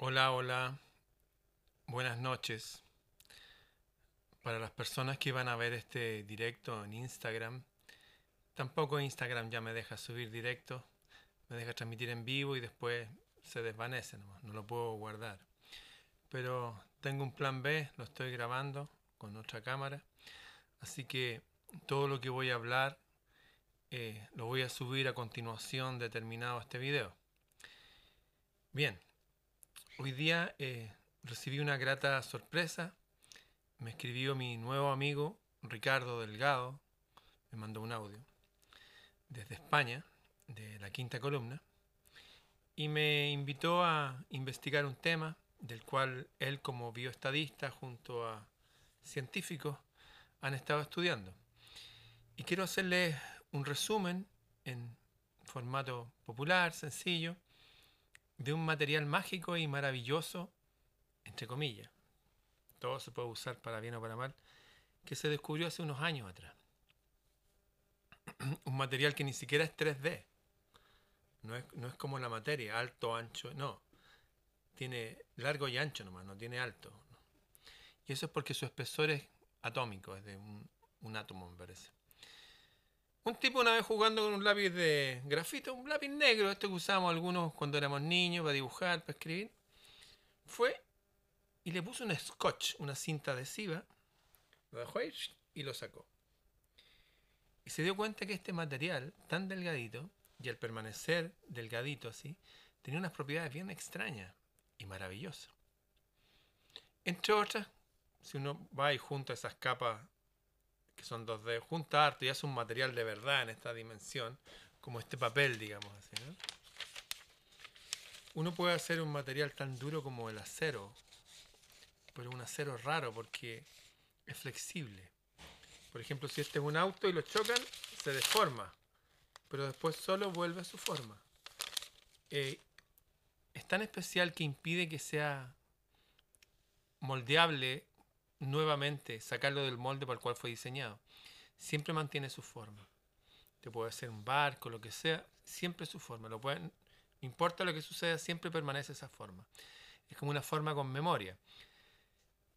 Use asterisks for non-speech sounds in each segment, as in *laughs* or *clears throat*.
Hola, hola. Buenas noches. Para las personas que van a ver este directo en Instagram, tampoco Instagram ya me deja subir directo, me deja transmitir en vivo y después se desvanece nomás, no lo puedo guardar. Pero tengo un plan B, lo estoy grabando con otra cámara, así que todo lo que voy a hablar eh, lo voy a subir a continuación de terminado este video. Bien, Hoy día eh, recibí una grata sorpresa. Me escribió mi nuevo amigo Ricardo Delgado, me mandó un audio desde España, de la quinta columna, y me invitó a investigar un tema del cual él como bioestadista junto a científicos han estado estudiando. Y quiero hacerles un resumen en formato popular, sencillo, de un material mágico y maravilloso, entre comillas, todo se puede usar para bien o para mal, que se descubrió hace unos años atrás. *clears throat* un material que ni siquiera es 3D. No es, no es como la materia, alto, ancho, no. Tiene largo y ancho nomás, no tiene alto. Y eso es porque su espesor es atómico, es de un, un átomo, me parece. Un tipo una vez jugando con un lápiz de grafito, un lápiz negro, este que usábamos algunos cuando éramos niños para dibujar, para escribir, fue y le puso un scotch, una cinta adhesiva, lo dejó ahí y lo sacó. Y se dio cuenta que este material tan delgadito, y al permanecer delgadito así, tenía unas propiedades bien extrañas y maravillosas. Entre otras, si uno va y junta esas capas que son 2D, junta arte y hace un material de verdad en esta dimensión, como este papel, digamos así. Uno puede hacer un material tan duro como el acero, pero un acero raro porque es flexible. Por ejemplo, si este es un auto y lo chocan, se deforma, pero después solo vuelve a su forma. Eh, es tan especial que impide que sea moldeable nuevamente sacarlo del molde para el cual fue diseñado. Siempre mantiene su forma. Te puede hacer un barco, lo que sea, siempre su forma. Lo pueden, no importa lo que suceda, siempre permanece esa forma. Es como una forma con memoria.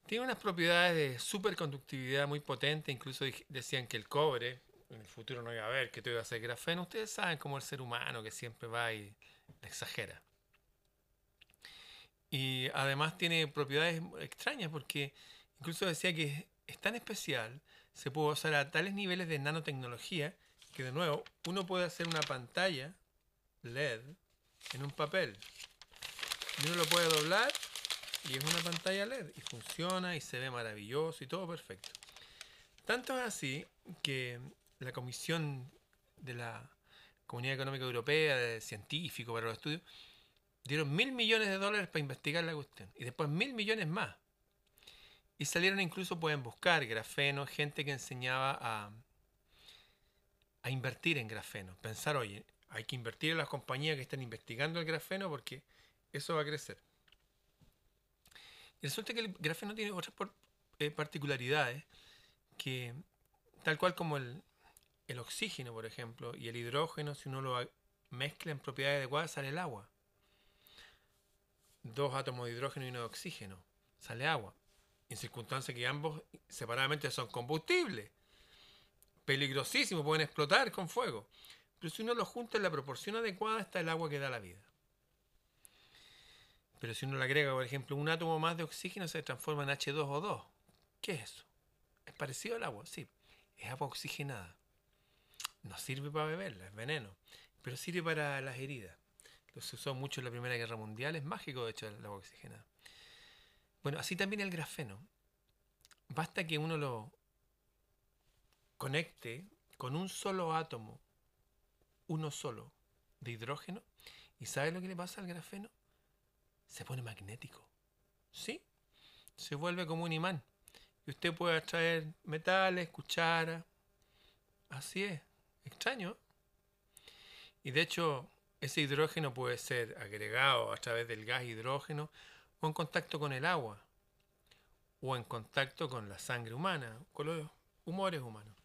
Tiene unas propiedades de superconductividad muy potente, incluso decían que el cobre, en el futuro no iba a haber, que todo iba a ser grafeno. Ustedes saben cómo el ser humano que siempre va y exagera. Y además tiene propiedades extrañas porque Incluso decía que es tan especial, se puede usar a tales niveles de nanotecnología que de nuevo uno puede hacer una pantalla LED en un papel. Y uno lo puede doblar y es una pantalla LED y funciona y se ve maravilloso y todo perfecto. Tanto es así que la Comisión de la Comunidad Económica Europea de Científicos para los Estudios dieron mil millones de dólares para investigar la cuestión y después mil millones más y salieron incluso, pueden buscar grafeno, gente que enseñaba a, a invertir en grafeno. Pensar, oye, hay que invertir en las compañías que están investigando el grafeno porque eso va a crecer. Y resulta que el grafeno tiene otras eh, particularidades que, tal cual como el, el oxígeno, por ejemplo, y el hidrógeno, si uno lo mezcla en propiedades adecuadas, sale el agua. Dos átomos de hidrógeno y uno de oxígeno, sale agua en circunstancias que ambos separadamente son combustibles. Peligrosísimos, pueden explotar con fuego. Pero si uno los junta en la proporción adecuada está el agua que da la vida. Pero si uno le agrega, por ejemplo, un átomo más de oxígeno, se transforma en H2O2. ¿Qué es eso? ¿Es parecido al agua? Sí. Es agua oxigenada. No sirve para beberla, es veneno. Pero sirve para las heridas. Lo se usó mucho en la Primera Guerra Mundial. Es mágico, de hecho, el agua oxigenada. Bueno, así también el grafeno. Basta que uno lo conecte con un solo átomo, uno solo, de hidrógeno, y ¿sabe lo que le pasa al grafeno? Se pone magnético. ¿Sí? Se vuelve como un imán. Y usted puede extraer metales, cucharas. Así es. Extraño. Y de hecho, ese hidrógeno puede ser agregado a través del gas hidrógeno o en contacto con el agua, o en contacto con la sangre humana, con los humores humanos.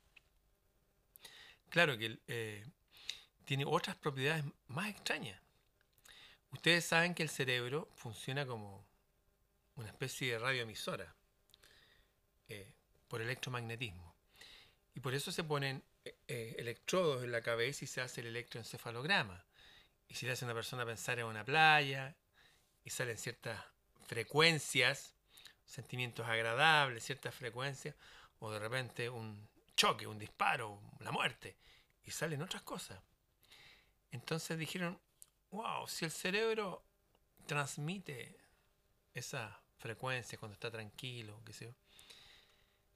Claro que eh, tiene otras propiedades más extrañas. Ustedes saben que el cerebro funciona como una especie de radioemisora eh, por electromagnetismo. Y por eso se ponen eh, eh, electrodos en la cabeza y se hace el electroencefalograma. Y si le hace a una persona pensar en una playa y salen ciertas frecuencias, sentimientos agradables, ciertas frecuencias, o de repente un choque, un disparo, la muerte, y salen otras cosas. Entonces dijeron, wow, si el cerebro transmite esa frecuencia cuando está tranquilo, qué sé yo,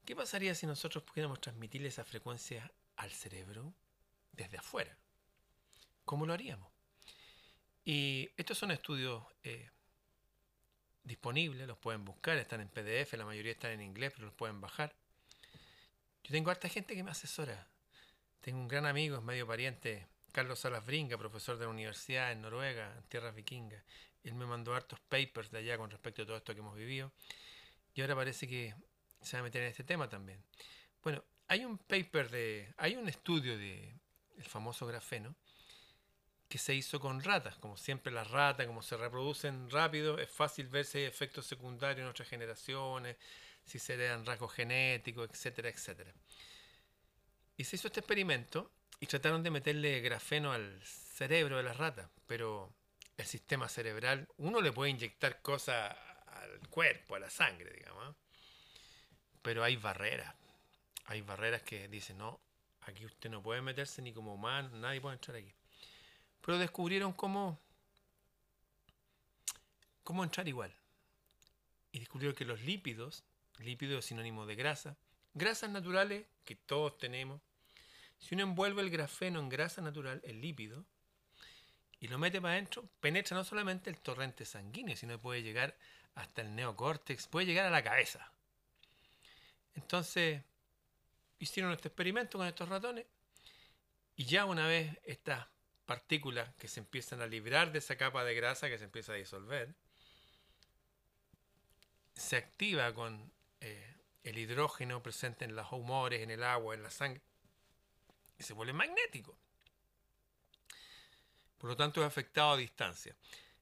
¿qué pasaría si nosotros pudiéramos transmitirle esa frecuencia al cerebro desde afuera? ¿Cómo lo haríamos? Y estos son estudios eh, disponibles, los pueden buscar, están en PDF, la mayoría están en inglés, pero los pueden bajar. Yo tengo harta gente que me asesora. Tengo un gran amigo, es medio pariente, Carlos Salas Bringa, profesor de la universidad en Noruega, en tierras vikingas. Él me mandó hartos papers de allá con respecto a todo esto que hemos vivido. Y ahora parece que se va a meter en este tema también. Bueno, hay un paper de. hay un estudio de el famoso grafeno que se hizo con ratas. Como siempre las ratas, como se reproducen rápido, es fácil ver si hay efectos secundarios en otras generaciones, si se dan rasgos genéticos, etcétera, etcétera. Y se hizo este experimento y trataron de meterle grafeno al cerebro de las ratas, pero el sistema cerebral, uno le puede inyectar cosas al cuerpo, a la sangre, digamos, pero hay barreras, hay barreras que dicen, no, aquí usted no puede meterse ni como humano, nadie puede entrar aquí. Pero descubrieron cómo, cómo entrar igual. Y descubrieron que los lípidos, lípidos es sinónimo de grasa, grasas naturales que todos tenemos, si uno envuelve el grafeno en grasa natural, el lípido, y lo mete para adentro, penetra no solamente el torrente sanguíneo, sino que puede llegar hasta el neocórtex, puede llegar a la cabeza. Entonces, hicieron este experimento con estos ratones, y ya una vez estas partículas que se empiezan a librar de esa capa de grasa que se empieza a disolver, se activa con eh, el hidrógeno presente en los humores, en el agua, en la sangre, y se vuelve magnético. Por lo tanto, es afectado a distancia.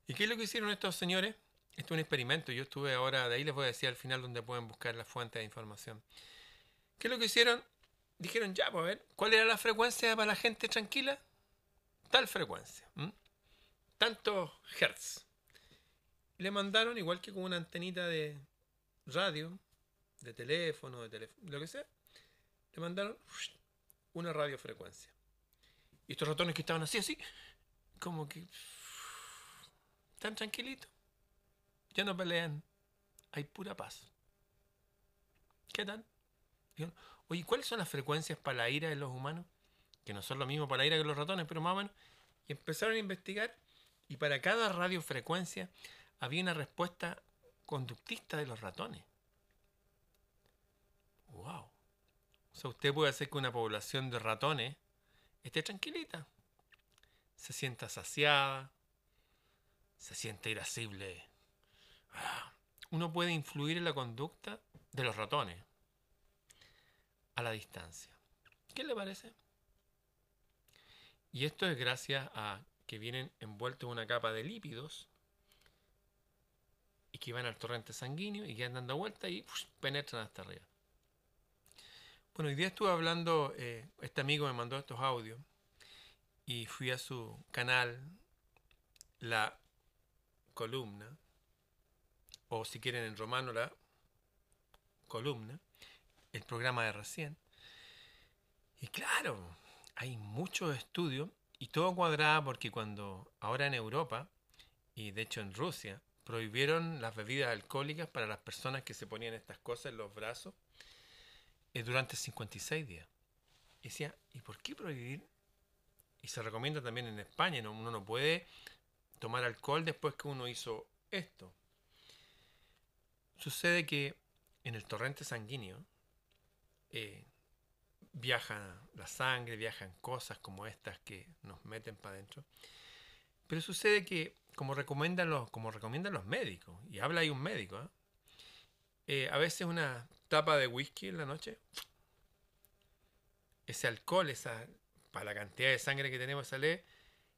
¿Y qué es lo que hicieron estos señores? Esto es un experimento. Yo estuve ahora, de ahí les voy a decir al final donde pueden buscar la fuente de información. ¿Qué es lo que hicieron? Dijeron, ya, pues a ver, ¿cuál era la frecuencia para la gente tranquila? Tal frecuencia, tantos hertz. Le mandaron, igual que con una antenita de radio, de teléfono, de teléfono, lo que sea, le mandaron una radiofrecuencia. Y estos ratones que estaban así, así, como que tan tranquilitos, ya no pelean, hay pura paz. ¿Qué tal? Oye, ¿cuáles son las frecuencias para la ira de los humanos? Que no son lo mismo para la ira que los ratones, pero más o y empezaron a investigar y para cada radiofrecuencia había una respuesta conductista de los ratones. ¡Wow! O sea, usted puede hacer que una población de ratones esté tranquilita, se sienta saciada, se siente irascible. Ah, uno puede influir en la conducta de los ratones a la distancia. ¿Qué le parece? Y esto es gracias a que vienen envueltos en una capa de lípidos y que van al torrente sanguíneo y quedan dando vuelta y penetran hasta arriba. Bueno, hoy día estuve hablando, eh, este amigo me mandó estos audios y fui a su canal, la columna, o si quieren en romano, la columna, el programa de recién. Y claro, hay muchos estudios y todo cuadrado porque cuando ahora en Europa y de hecho en Rusia prohibieron las bebidas alcohólicas para las personas que se ponían estas cosas en los brazos eh, durante 56 días. Y decía, ¿y por qué prohibir? Y se recomienda también en España, uno no puede tomar alcohol después que uno hizo esto. Sucede que en el torrente sanguíneo eh, viaja la sangre, viajan cosas como estas que nos meten para adentro. Pero sucede que, como recomiendan los, como recomiendan los médicos, y habla ahí un médico, ¿ah? eh, a veces una tapa de whisky en la noche, ese alcohol, esa, para la cantidad de sangre que tenemos, sale,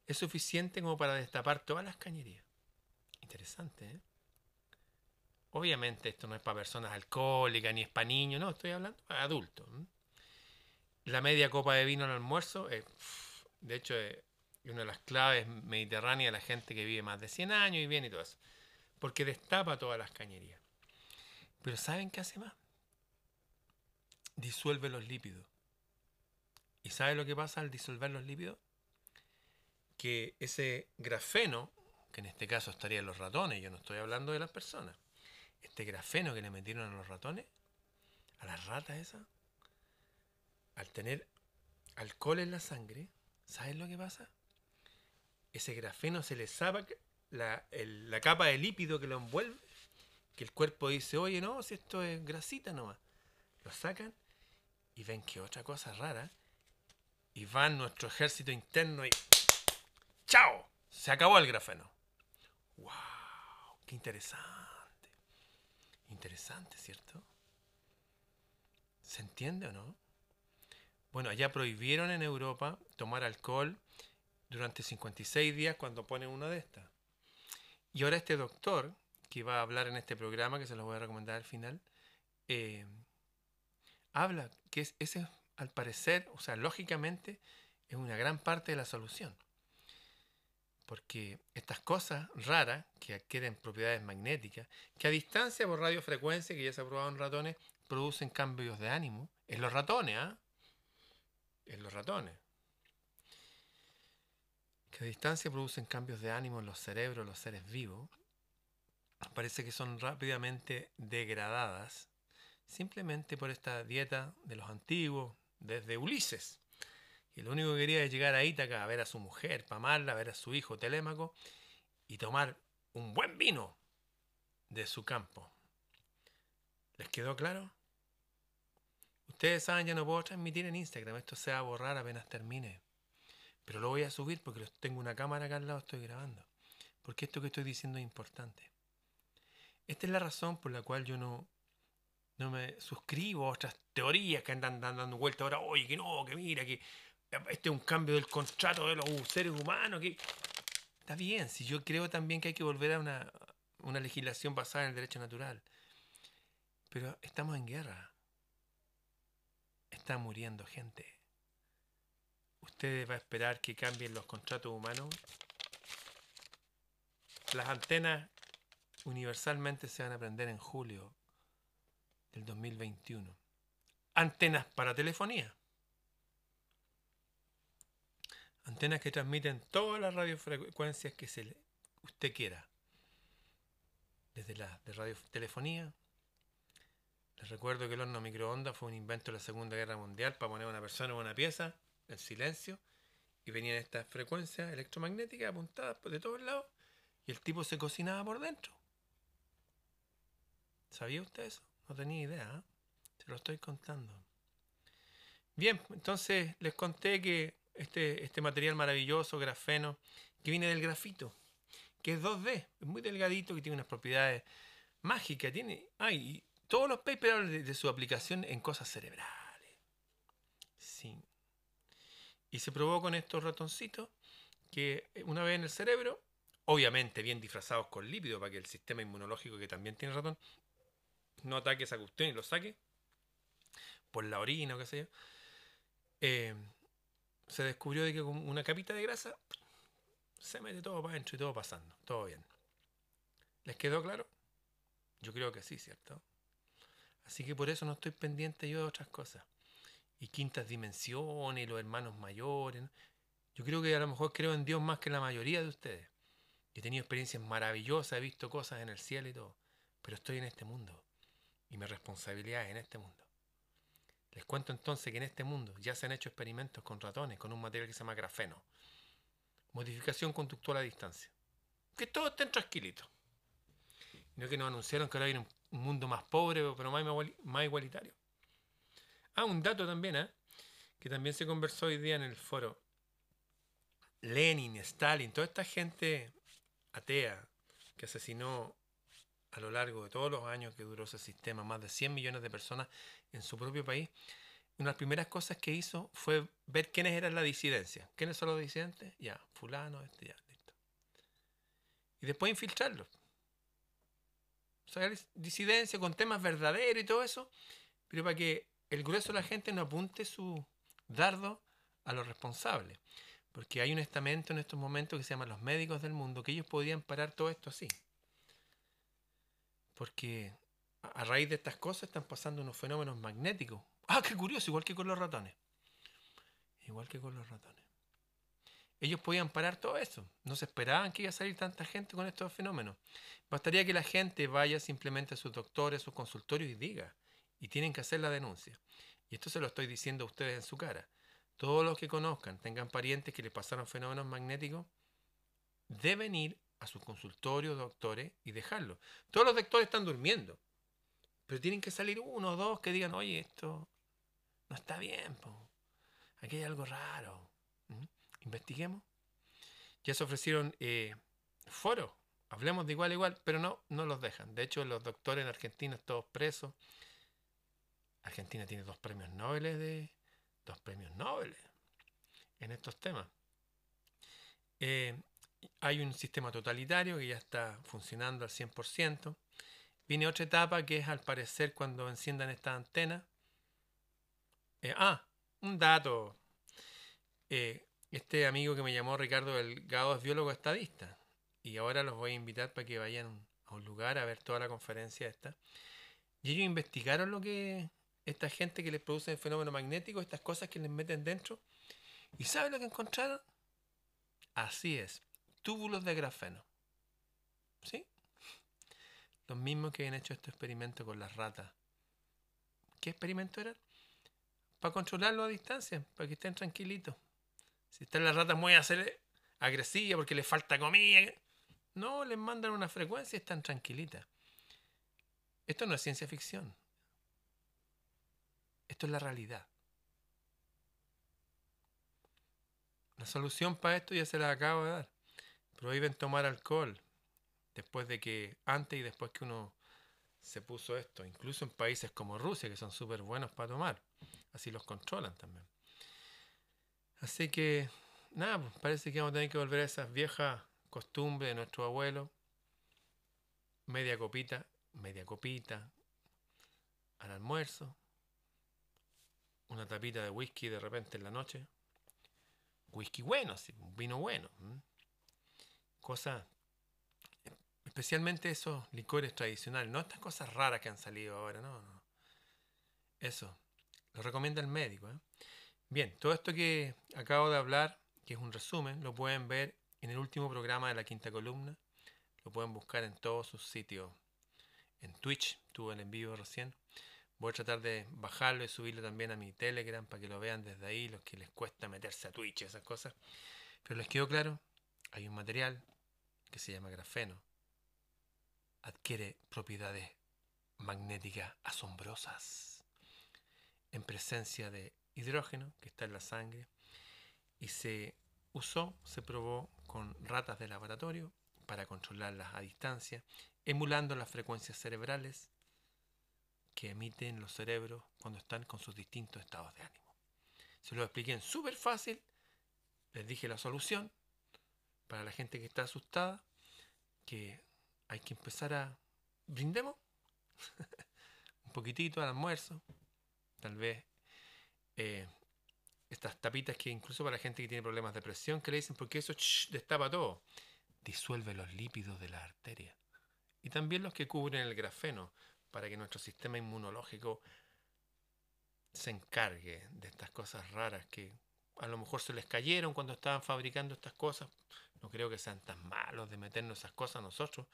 es suficiente como para destapar todas las cañerías. Interesante, ¿eh? Obviamente esto no es para personas alcohólicas ni es para niños, no, estoy hablando para adultos. La media copa de vino al almuerzo, es, de hecho, es una de las claves mediterráneas de la gente que vive más de 100 años y bien y todo eso. Porque destapa todas las cañerías. Pero ¿saben qué hace más? Disuelve los lípidos. ¿Y sabe lo que pasa al disolver los lípidos? Que ese grafeno, que en este caso estaría en los ratones, yo no estoy hablando de las personas, este grafeno que le metieron a los ratones, a las ratas esas, al tener alcohol en la sangre, ¿sabes lo que pasa? Ese grafeno se le saca la, la capa de lípido que lo envuelve, que el cuerpo dice, oye, no, si esto es grasita nomás. Lo sacan y ven que otra cosa rara, y van nuestro ejército interno y ¡Chao! Se acabó el grafeno. ¡Wow! ¡Qué interesante! Interesante, ¿cierto? ¿Se entiende o no? Bueno, allá prohibieron en Europa tomar alcohol durante 56 días cuando ponen una de estas. Y ahora este doctor, que va a hablar en este programa, que se lo voy a recomendar al final, eh, habla que es, ese, al parecer, o sea, lógicamente, es una gran parte de la solución. Porque estas cosas raras que adquieren propiedades magnéticas, que a distancia por radiofrecuencia, que ya se ha probado en ratones, producen cambios de ánimo. En los ratones, ¿ah? En los ratones. Que a distancia producen cambios de ánimo en los cerebros los seres vivos. Parece que son rápidamente degradadas simplemente por esta dieta de los antiguos, desde Ulises y lo único que quería es llegar a Ítaca a ver a su mujer, para a ver a su hijo Telémaco y tomar un buen vino de su campo. ¿Les quedó claro? Ustedes saben, ya no puedo transmitir en Instagram, esto se va a borrar apenas termine. Pero lo voy a subir porque tengo una cámara acá al lado, estoy grabando. Porque esto que estoy diciendo es importante. Esta es la razón por la cual yo no, no me suscribo a otras teorías que andan dando vuelta ahora, oye, que no, que mira, que este es un cambio del contrato de los seres humanos. Que... Está bien, si yo creo también que hay que volver a una, una legislación basada en el derecho natural. Pero estamos en guerra. Muriendo gente. ¿Ustedes va a esperar que cambien los contratos humanos? Las antenas universalmente se van a prender en julio del 2021. Antenas para telefonía. Antenas que transmiten todas las radiofrecuencias que se usted quiera. Desde la de radiotelefonía. Recuerdo que el horno microondas fue un invento de la Segunda Guerra Mundial para poner a una persona en una pieza, en silencio, y venían estas frecuencias electromagnéticas apuntadas de todos lados, y el tipo se cocinaba por dentro. ¿Sabía usted eso? No tenía idea. ¿eh? Se lo estoy contando. Bien, entonces les conté que este, este material maravilloso, grafeno, que viene del grafito, que es 2D, es muy delgadito, que tiene unas propiedades mágicas, tiene, ay, todos los papers de, su aplicación en cosas cerebrales. Sí. Y se probó con estos ratoncitos que una vez en el cerebro, obviamente bien disfrazados con lípido para que el sistema inmunológico que también tiene ratón no ataque esa cuestión y lo saque por la orina o qué sé yo. Eh, se descubrió de que con una capita de grasa se mete todo para adentro y todo pasando, todo bien. ¿Les quedó claro? Yo creo que sí, ¿cierto? Así que por eso no estoy pendiente yo de otras cosas. Y quintas dimensiones, los hermanos mayores. Yo creo que a lo mejor creo en Dios más que la mayoría de ustedes. Yo he tenido experiencias maravillosas, he visto cosas en el cielo y todo. Pero estoy en este mundo. Y mi responsabilidad es en este mundo. Les cuento entonces que en este mundo ya se han hecho experimentos con ratones con un material que se llama grafeno. Modificación conductual a distancia. Que todos estén tranquilitos. Que nos anunciaron que ahora viene un mundo más pobre, pero más, igualitario. Ah, un dato también, ¿eh? que también se conversó hoy día en el foro. Lenin, Stalin, toda esta gente atea que asesinó a lo largo de todos los años que duró ese sistema, más de 100 millones de personas en su propio país, una de las primeras cosas que hizo fue ver quiénes eran la disidencia. ¿Quiénes son los disidentes? Ya, fulano, este, ya, listo. Y después infiltrarlos. Disidencia con temas verdaderos y todo eso, pero para que el grueso de la gente no apunte su dardo a los responsables. Porque hay un estamento en estos momentos que se llama los médicos del mundo, que ellos podían parar todo esto así. Porque a raíz de estas cosas están pasando unos fenómenos magnéticos. Ah, qué curioso, igual que con los ratones. Igual que con los ratones. Ellos podían parar todo eso. No se esperaban que iba a salir tanta gente con estos fenómenos. Bastaría que la gente vaya simplemente a sus doctores, a sus consultorios y diga. Y tienen que hacer la denuncia. Y esto se lo estoy diciendo a ustedes en su cara. Todos los que conozcan, tengan parientes que les pasaron fenómenos magnéticos, deben ir a sus consultorios, doctores, y dejarlo. Todos los doctores están durmiendo. Pero tienen que salir uno o dos que digan, oye, esto no está bien, aquí hay algo raro. Investiguemos. Ya se ofrecieron eh, foros, hablemos de igual a igual, pero no, no los dejan. De hecho, los doctores en Argentina, todos presos. Argentina tiene dos premios Nobel de. dos premios Nobel en estos temas. Eh, hay un sistema totalitario que ya está funcionando al 100%. Viene otra etapa que es al parecer cuando enciendan esta antena. Eh, ah, un dato. Este amigo que me llamó Ricardo Delgado es biólogo estadista. Y ahora los voy a invitar para que vayan a un lugar a ver toda la conferencia esta. Y ellos investigaron lo que esta gente que les produce el fenómeno magnético, estas cosas que les meten dentro. ¿Y saben lo que encontraron? Así es, túbulos de grafeno. ¿Sí? Los mismos que habían hecho este experimento con las ratas. ¿Qué experimento era? Para controlarlo a distancia, para que estén tranquilitos. Si están las ratas muy agresivas porque les falta comida, no, les mandan una frecuencia y están tranquilitas. Esto no es ciencia ficción. Esto es la realidad. La solución para esto ya se la acabo de dar. Prohíben tomar alcohol después de que, antes y después que uno se puso esto, incluso en países como Rusia, que son súper buenos para tomar. Así los controlan también. Así que, nada, pues, parece que vamos a tener que volver a esas viejas costumbres de nuestro abuelo. Media copita, media copita al almuerzo. Una tapita de whisky de repente en la noche. Whisky bueno, sí, vino bueno. Cosa Especialmente esos licores tradicionales, no estas cosas raras que han salido ahora, no, no. Eso, lo recomienda el médico. ¿eh? Bien, todo esto que acabo de hablar, que es un resumen, lo pueden ver en el último programa de la quinta columna. Lo pueden buscar en todos sus sitios. En Twitch, tuve el en vivo recién. Voy a tratar de bajarlo y subirlo también a mi Telegram para que lo vean desde ahí, los que les cuesta meterse a Twitch y esas cosas. Pero les quedó claro, hay un material que se llama grafeno adquiere propiedades magnéticas asombrosas en presencia de hidrógeno que está en la sangre y se usó, se probó con ratas de laboratorio para controlarlas a distancia, emulando las frecuencias cerebrales que emiten los cerebros cuando están con sus distintos estados de ánimo. Se lo expliqué súper fácil, les dije la solución para la gente que está asustada, que hay que empezar a... Brindemos *laughs* un poquitito al almuerzo, tal vez eh, estas tapitas que incluso para gente que tiene problemas de presión, que le dicen, porque eso destapa todo, disuelve los lípidos de la arteria. Y también los que cubren el grafeno, para que nuestro sistema inmunológico se encargue de estas cosas raras que a lo mejor se les cayeron cuando estaban fabricando estas cosas. No creo que sean tan malos de meternos esas cosas a nosotros,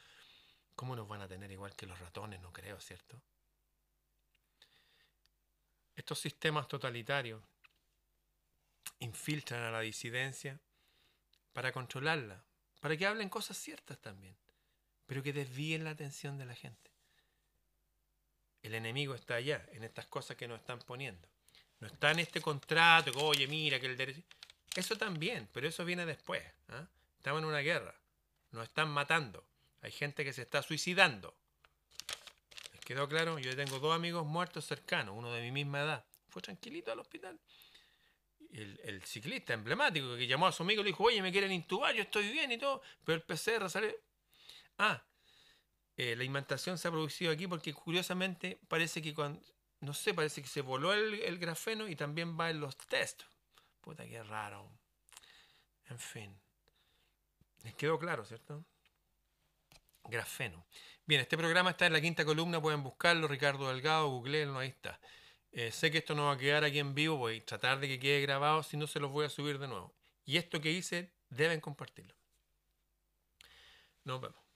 ¿Cómo nos van a tener igual que los ratones? No creo, ¿cierto? Estos sistemas totalitarios infiltran a la disidencia para controlarla, para que hablen cosas ciertas también, pero que desvíen la atención de la gente. El enemigo está allá, en estas cosas que nos están poniendo. No está en este contrato, que, oye, mira que el derecho... Eso también, pero eso viene después. ¿ah? Estamos en una guerra, nos están matando. Hay gente que se está suicidando. ¿Les quedó claro? Yo tengo dos amigos muertos cercanos, uno de mi misma edad, fue tranquilito al hospital. El, el, ciclista emblemático que llamó a su amigo y le dijo, oye, me quieren intubar, yo estoy bien y todo, pero el PCR sale... Ah, eh, la imantación se ha producido aquí porque curiosamente parece que cuando, no sé, parece que se voló el, el grafeno y también va en los test. Puta, qué raro. En fin. Les quedó claro, ¿cierto? Grafeno. Bien, este programa está en la quinta columna, pueden buscarlo, Ricardo Delgado, googleenlo, ahí está. Eh, sé que esto no va a quedar aquí en vivo, voy a tratar de que quede grabado, si no se los voy a subir de nuevo. Y esto que hice, deben compartirlo. Nos vemos.